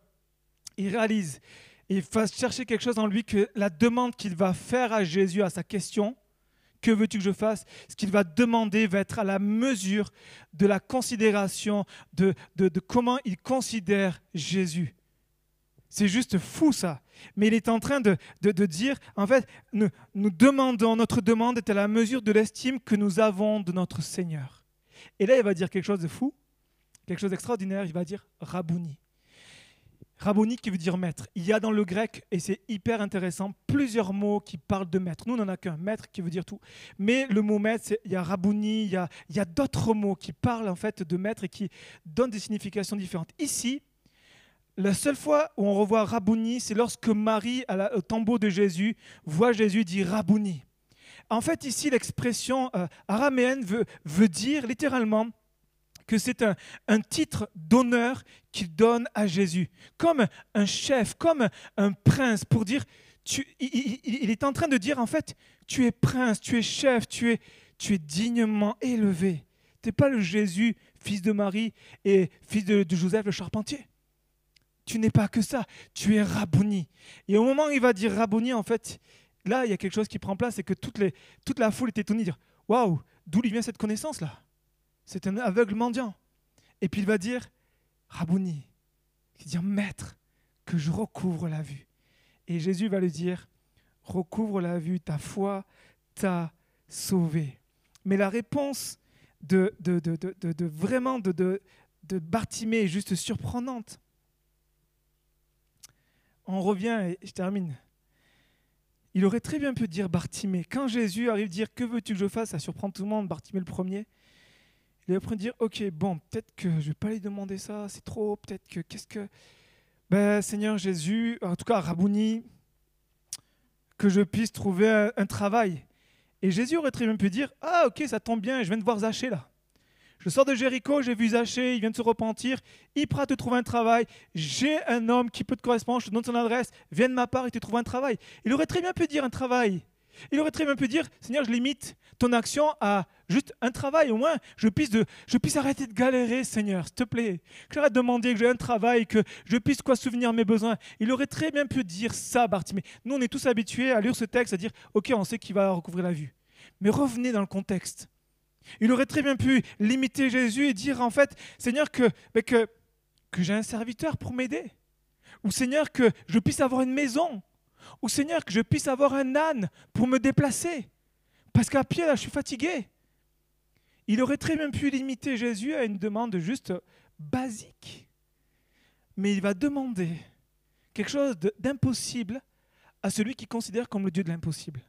il réalise et fasse chercher quelque chose en lui que la demande qu'il va faire à Jésus à sa question, que veux-tu que je fasse? Ce qu'il va demander va être à la mesure de la considération, de, de, comment il considère Jésus. C'est juste fou ça. Mais il est en train de, de dire, en fait, nous, nous, demandons, notre demande est à la mesure de l'estime que nous avons de notre Seigneur. Et là, il va dire quelque chose de fou, quelque chose d'extraordinaire. Il va dire Rabouni. Rabboni qui veut dire maître. Il y a dans le grec, et c'est hyper intéressant, plusieurs mots qui parlent de maître. Nous, on n'en a qu'un, maître qui veut dire tout. Mais le mot maître, il y a Rabouni, il y a, a d'autres mots qui parlent en fait de maître et qui donnent des significations différentes. Ici, la seule fois où on revoit Rabouni, c'est lorsque Marie, au tombeau de Jésus, voit Jésus dire Rabouni. En fait, ici, l'expression euh, araméenne veut dire littéralement que c'est un, titre d'honneur qu'il donne à Jésus, comme un chef, comme un prince, pour dire, tu, il, est en train de dire en fait, tu es prince, tu es chef, tu es, tu es dignement élevé. Tu n'es pas le Jésus, fils de Marie et fils de, Joseph le charpentier. Tu n'es pas que ça, tu es Rabouni. Et au moment où il va dire Rabouni, en fait, là, il y a quelque chose qui prend place, c'est que toute, la foule est étonnée, dire Waouh, d'où lui vient cette connaissance-là? C'est un aveugle mendiant. Et puis il va dire, Rabouni, il dire maître, que je recouvre la vue. Et Jésus va lui dire, recouvre la vue, ta foi t'a sauvé. Mais la réponse de, de, de, de vraiment de, de, Bartimée est juste surprenante. On revient et je termine. Il aurait très bien pu dire Bartimée. Quand Jésus arrive dire Que veux-tu que je fasse? Ça surprend tout le monde, Bartimée le premier. Il est après dire, ok, bon, peut-être que je vais pas lui demander ça, c'est trop, peut-être que, qu'est-ce que... Ben, Seigneur Jésus, en tout cas, Rabouni, que je puisse trouver un, travail. Et Jésus aurait très bien pu dire, ah ok, ça tombe bien, je viens de voir Zachée là. Je sors de Jéricho, j'ai vu Zachée, il vient de se repentir, il pourra te trouver un travail. J'ai un homme qui peut te correspondre, je te donne son adresse, viens de ma part, il te trouve un travail. Il aurait très bien pu dire un travail. Il aurait très bien pu dire, Seigneur, je limite ton action à juste un travail, au moins je puisse, de, je puisse arrêter de galérer, Seigneur, s'il te plaît. Que j'arrête de demander que j'ai un travail, que je puisse quoi souvenir mes besoins. Il aurait très bien pu dire ça, Bartimée. Nous, on est tous habitués à lire ce texte, à dire, ok, on sait qu'il va recouvrir la vue. Mais revenez dans le contexte. Il aurait très bien pu limiter Jésus et dire, en fait, Seigneur, que, que, que j'ai un serviteur pour m'aider. Ou Seigneur, que je puisse avoir une maison ou Seigneur, que je puisse avoir un âne pour me déplacer. Parce qu'à pied, là, je suis fatigué. Il aurait très bien pu limiter Jésus à une demande juste basique. Mais il va demander quelque chose d'impossible à celui qui considère comme le Dieu de l'impossible.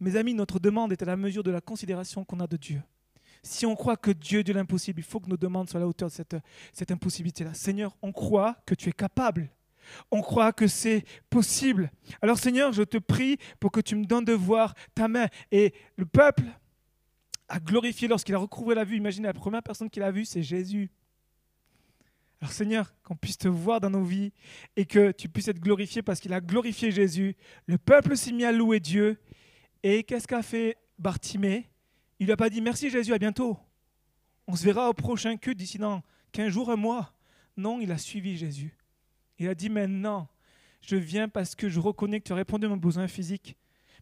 Mes amis, notre demande est à la mesure de la considération qu'on a de Dieu. Si on croit que Dieu est de l'impossible, il faut que nos demandes soient à la hauteur de cette, cette impossibilité-là. Seigneur, on croit que tu es capable. On croit que c'est possible. Alors Seigneur, je te prie pour que tu me donnes de voir ta main. Et le peuple a glorifié lorsqu'il a recouvré la vue. Imaginez, la première personne qu'il a vue, c'est Jésus. Alors Seigneur, qu'on puisse te voir dans nos vies et que tu puisses être glorifié parce qu'il a glorifié Jésus. Le peuple s'est mis à louer Dieu. Et qu'est-ce qu'a fait Bartimée? Il lui a pas dit merci Jésus, à bientôt. On se verra au prochain culte d'ici dans 15 jours, un mois. Non, il a suivi Jésus. Il a dit maintenant, je viens parce que je reconnais que tu as répondu à mon besoin physique,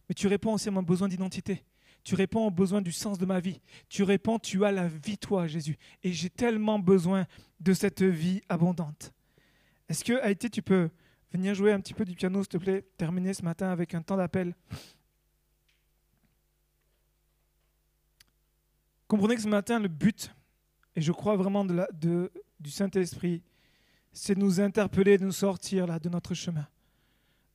mais tu réponds aussi à mon besoin d'identité. Tu réponds aux besoins du sens de ma vie. Tu réponds, tu as la vie, toi, Jésus. Et j'ai tellement besoin de cette vie abondante. Est-ce que, Haïti, tu peux venir jouer un petit peu du piano, s'il te plaît? Terminer ce matin avec un temps d'appel. Comprenez que ce matin, le but, et je crois vraiment de, du Saint-Esprit, c'est de nous interpeller, de nous sortir là, de notre chemin.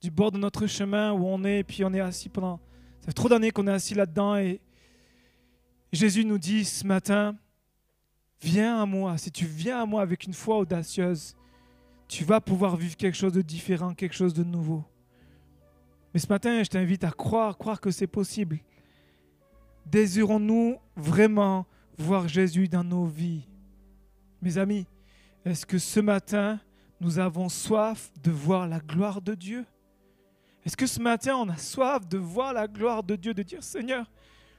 Du bord de notre chemin où on est, et puis on est assis pendant. Ça fait trop d'années qu'on est assis là-dedans, et Jésus nous dit ce matin Viens à moi. Si tu viens à moi avec une foi audacieuse, tu vas pouvoir vivre quelque chose de différent, quelque chose de nouveau. Mais ce matin, je t'invite à croire, croire que c'est possible. Désirons-nous vraiment voir Jésus dans nos vies? Mes amis, est-ce que ce matin, nous avons soif de voir la gloire de Dieu? Est-ce que ce matin, on a soif de voir la gloire de Dieu, de dire Seigneur,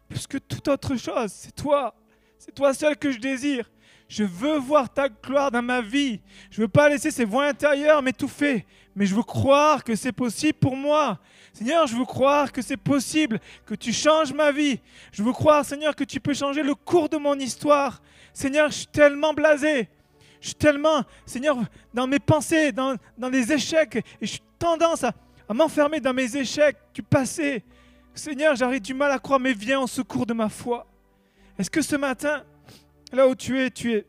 plus que toute autre chose, c'est toi, c'est toi seul que je désire. Je veux voir ta gloire dans ma vie. Je veux pas laisser ces voix intérieures m'étouffer, mais je veux croire que c'est possible pour moi. Seigneur, je veux croire que c'est possible, que tu changes ma vie. Je veux croire, Seigneur, que tu peux changer le cours de mon histoire. Seigneur, je suis tellement blasé. Je suis tellement, Seigneur, dans mes pensées, dans, dans les échecs, et je suis tendance à, à m'enfermer dans mes échecs du passé. Seigneur, j'arrive du mal à croire, mais viens en secours de ma foi. Est-ce que ce matin, là où tu es, tu es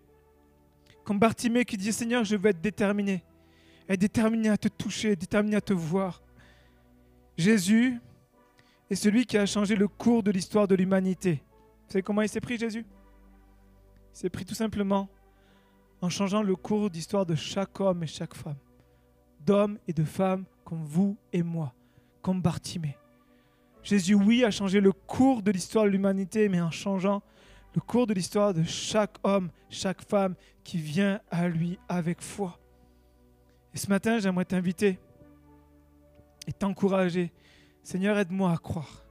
comme Bartimée qui dit Seigneur, je veux être déterminé, être déterminé à te toucher, déterminé à te voir. Jésus est celui qui a changé le cours de l'histoire de l'humanité. Vous savez comment il s'est pris, Jésus? Il s'est pris tout simplement en changeant le cours d'histoire de chaque homme et chaque femme, d'hommes et de femmes comme vous et moi, comme Bartimée. Jésus, oui, a changé le cours de l'histoire de l'humanité, mais en changeant le cours de l'histoire de chaque homme, chaque femme qui vient à lui avec foi. Et ce matin, j'aimerais t'inviter et t'encourager. Seigneur, aide-moi à croire.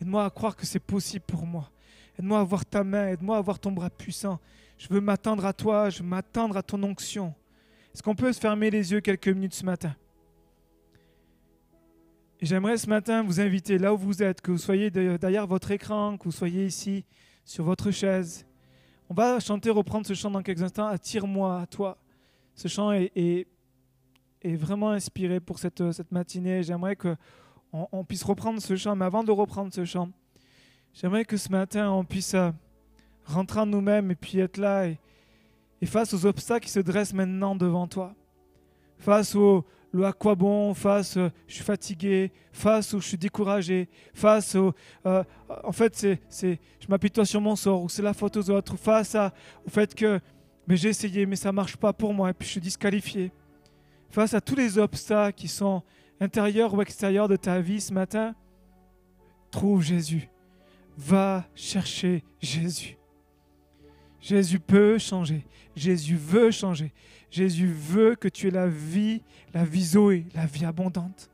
Aide-moi à croire que c'est possible pour moi. Aide-moi à voir ta main, aide-moi à voir ton bras puissant. Je veux m'attendre à toi, je veux m'attendre à ton onction. Est-ce qu'on peut se fermer les yeux quelques minutes ce matin? J'aimerais ce matin vous inviter là où vous êtes, que vous soyez derrière votre écran, que vous soyez ici sur votre chaise. On va chanter, reprendre ce chant dans quelques instants. Attire-moi à toi. Ce chant est, est, vraiment inspiré pour cette, cette matinée. J'aimerais qu'on on puisse reprendre ce chant. Mais avant de reprendre ce chant, j'aimerais que ce matin, on puisse euh, rentrer en nous-mêmes et puis être là et, face aux obstacles qui se dressent maintenant devant toi, face au le à quoi bon, face euh, je suis fatigué, face où je suis découragé, face au euh, en fait c'est je m'appuie toi sur mon sort ou c'est la faute aux autres, face au fait que mais j'ai essayé mais ça marche pas pour moi et puis je suis disqualifié. Face à tous les obstacles qui sont intérieurs ou extérieurs de ta vie ce matin, trouve Jésus. Va chercher Jésus. Jésus peut changer. Jésus veut changer. Jésus veut que tu aies la vie, la vie Zoé, la vie abondante.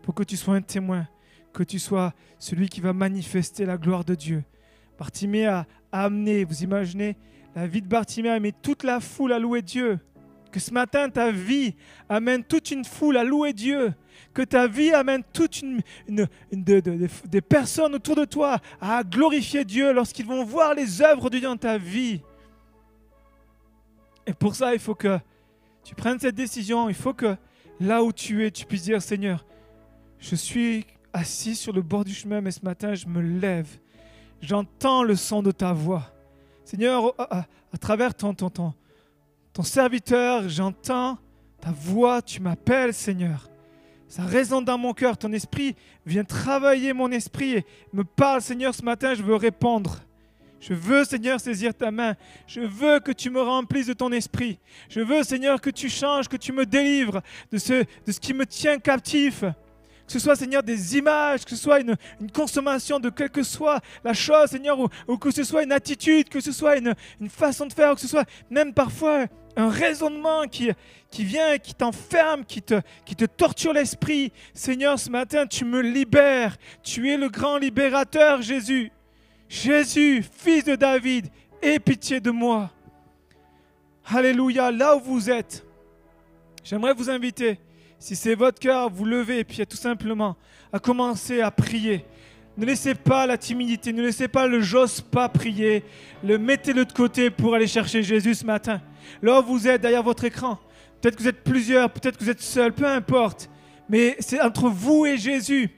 Pour que tu sois un témoin, que tu sois celui qui va manifester la gloire de Dieu. Bartimée a amené, vous imaginez, la vie de Bartimée a amené toute la foule à louer Dieu. Que ce matin, ta vie amène toute une foule à louer Dieu. Que ta vie amène toute une, des personnes autour de toi à glorifier Dieu lorsqu'ils vont voir les œuvres de Dieu dans ta vie. Et pour ça, il faut que tu prennes cette décision. Il faut que là où tu es, tu puisses dire Seigneur, je suis assis sur le bord du chemin, mais ce matin, je me lève. J'entends le son de ta voix. Seigneur, à, travers ton, ton, ton, ton serviteur, j'entends ta voix, tu m'appelles Seigneur. Ça résonne dans mon cœur, ton esprit vient travailler mon esprit et me parle Seigneur ce matin, je veux répondre. Je veux Seigneur saisir ta main. Je veux que tu me remplisses de ton esprit. Je veux Seigneur que tu changes, que tu me délivres de ce, de ce qui me tient captif que ce soit, Seigneur, des images, que ce soit une, consommation de quelle que soit la chose, Seigneur, ou, que ce soit une attitude, que ce soit une, une, façon de faire, ou que ce soit même parfois un raisonnement qui, vient, qui t'enferme, qui te, torture l'esprit. Seigneur, ce matin, tu me libères. Tu es le grand libérateur, Jésus. Jésus, fils de David, aie pitié de moi. Alléluia, là où vous êtes, j'aimerais vous inviter, si c'est votre cœur, vous levez et puis tout simplement à commencer à prier, Ne laissez pas la timidité, ne laissez pas le j'ose pas prier. Le mettez-le de côté pour aller chercher Jésus ce matin. Là où vous êtes derrière votre écran, peut-être que vous êtes plusieurs, peut-être que vous êtes seul, peu importe. Mais c'est entre vous et Jésus.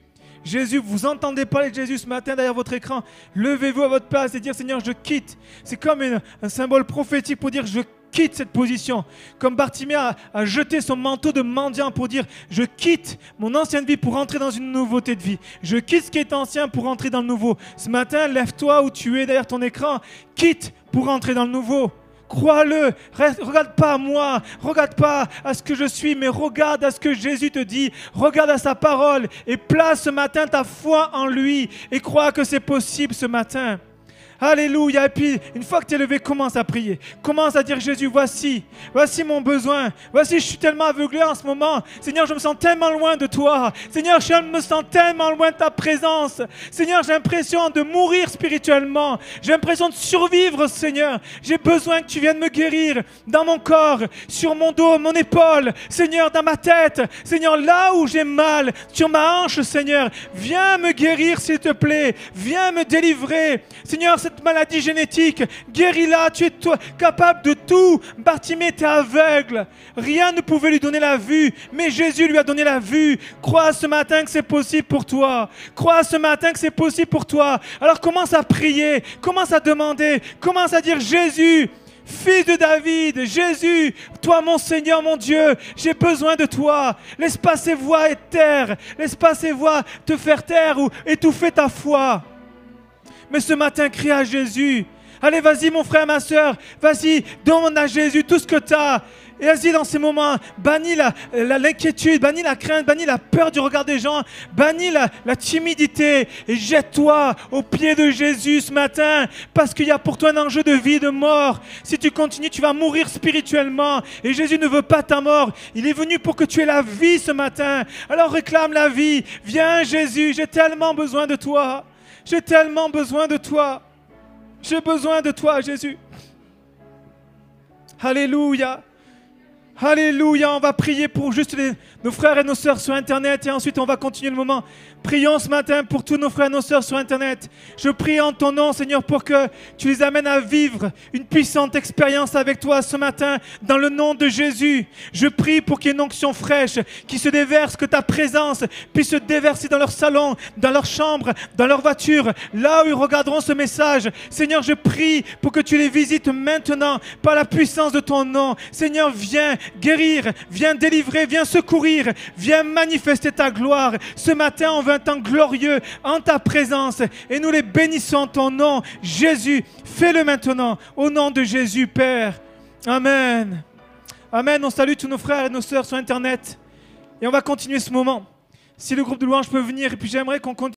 Jésus, vous entendez parler de Jésus ce matin derrière votre écran. Levez-vous à votre place et dire Seigneur, je quitte. C'est comme un symbole prophétique pour dire je quitte cette position. Comme Bartimée a, a jeté son manteau de mendiant pour dire je quitte mon ancienne vie pour entrer dans une nouveauté de vie. Je quitte ce qui est ancien pour entrer dans le nouveau. Ce matin, lève-toi où tu es derrière ton écran. Quitte pour entrer dans le nouveau. Crois-le, regarde pas à moi, regarde pas à ce que je suis, mais regarde à ce que Jésus te dit, regarde à sa parole et place ce matin ta foi en lui et crois que c'est possible ce matin. Alléluia. Et puis, une fois que tu es levé, commence à prier. Commence à dire Jésus, voici, voici mon besoin. Voici, je suis tellement aveuglé en ce moment. Seigneur, je me sens tellement loin de toi. Seigneur, je me sens tellement loin de ta présence. Seigneur, j'ai l'impression de mourir spirituellement. J'ai l'impression de survivre, Seigneur. J'ai besoin que tu viennes me guérir dans mon corps, sur mon dos, mon épaule. Seigneur, dans ma tête. Seigneur, là où j'ai mal, sur ma hanche, Seigneur. Viens me guérir, s'il te plaît. Viens me délivrer. Seigneur, cette maladie génétique, guéris-la. Tu es toi, capable de tout. Bartimée était aveugle. Rien ne pouvait lui donner la vue. Mais Jésus lui a donné la vue. Crois ce matin que c'est possible pour toi. Crois ce matin que c'est possible pour toi. Alors commence à prier. Commence à demander. Commence à dire Jésus. Fils de David, Jésus, toi mon Seigneur, mon Dieu, j'ai besoin de toi. Laisse pas ces voix et terre, laisse pas ces voix te faire taire ou étouffer ta foi. Mais ce matin, crie à Jésus. Allez, vas-y, mon frère, ma soeur. Vas-y, demande à Jésus tout ce que tu as. Et vas-y, dans ces moments, bannis l'inquiétude, bannis la crainte, bannis la peur du regard des gens, bannis la, la timidité et jette-toi aux pieds de Jésus ce matin parce qu'il y a pour toi un enjeu de vie, de mort. Si tu continues, tu vas mourir spirituellement et Jésus ne veut pas ta mort. Il est venu pour que tu aies la vie ce matin. Alors réclame la vie. Viens, Jésus, j'ai tellement besoin de toi. J'ai tellement besoin de toi. J'ai besoin de toi, Jésus. Alléluia. Alléluia. On va prier pour juste les- nos frères et nos sœurs sur Internet et ensuite on va continuer le moment. Prions ce matin pour tous nos frères et nos sœurs sur Internet. Je prie en ton nom, Seigneur, pour que tu les amènes à vivre une puissante expérience avec toi ce matin, dans le nom de Jésus. Je prie pour qu'il y ait une onction fraîche qui se déverse, que ta présence puisse se déverser dans leur salon, dans leur chambre, dans leur voiture, là où ils regarderont ce message. Seigneur, je prie pour que tu les visites maintenant par la puissance de ton nom. Seigneur, viens guérir, viens délivrer, viens secourir, viens manifester ta gloire. Ce matin, on veut un temps glorieux en ta présence et nous les bénissons en ton nom. Jésus, fais-le maintenant au nom de Jésus, Père. Amen. Amen. On salue tous nos frères et nos sœurs sur Internet et on va continuer ce moment. Si le groupe de louanges peut venir, et puis j'aimerais qu'on continue.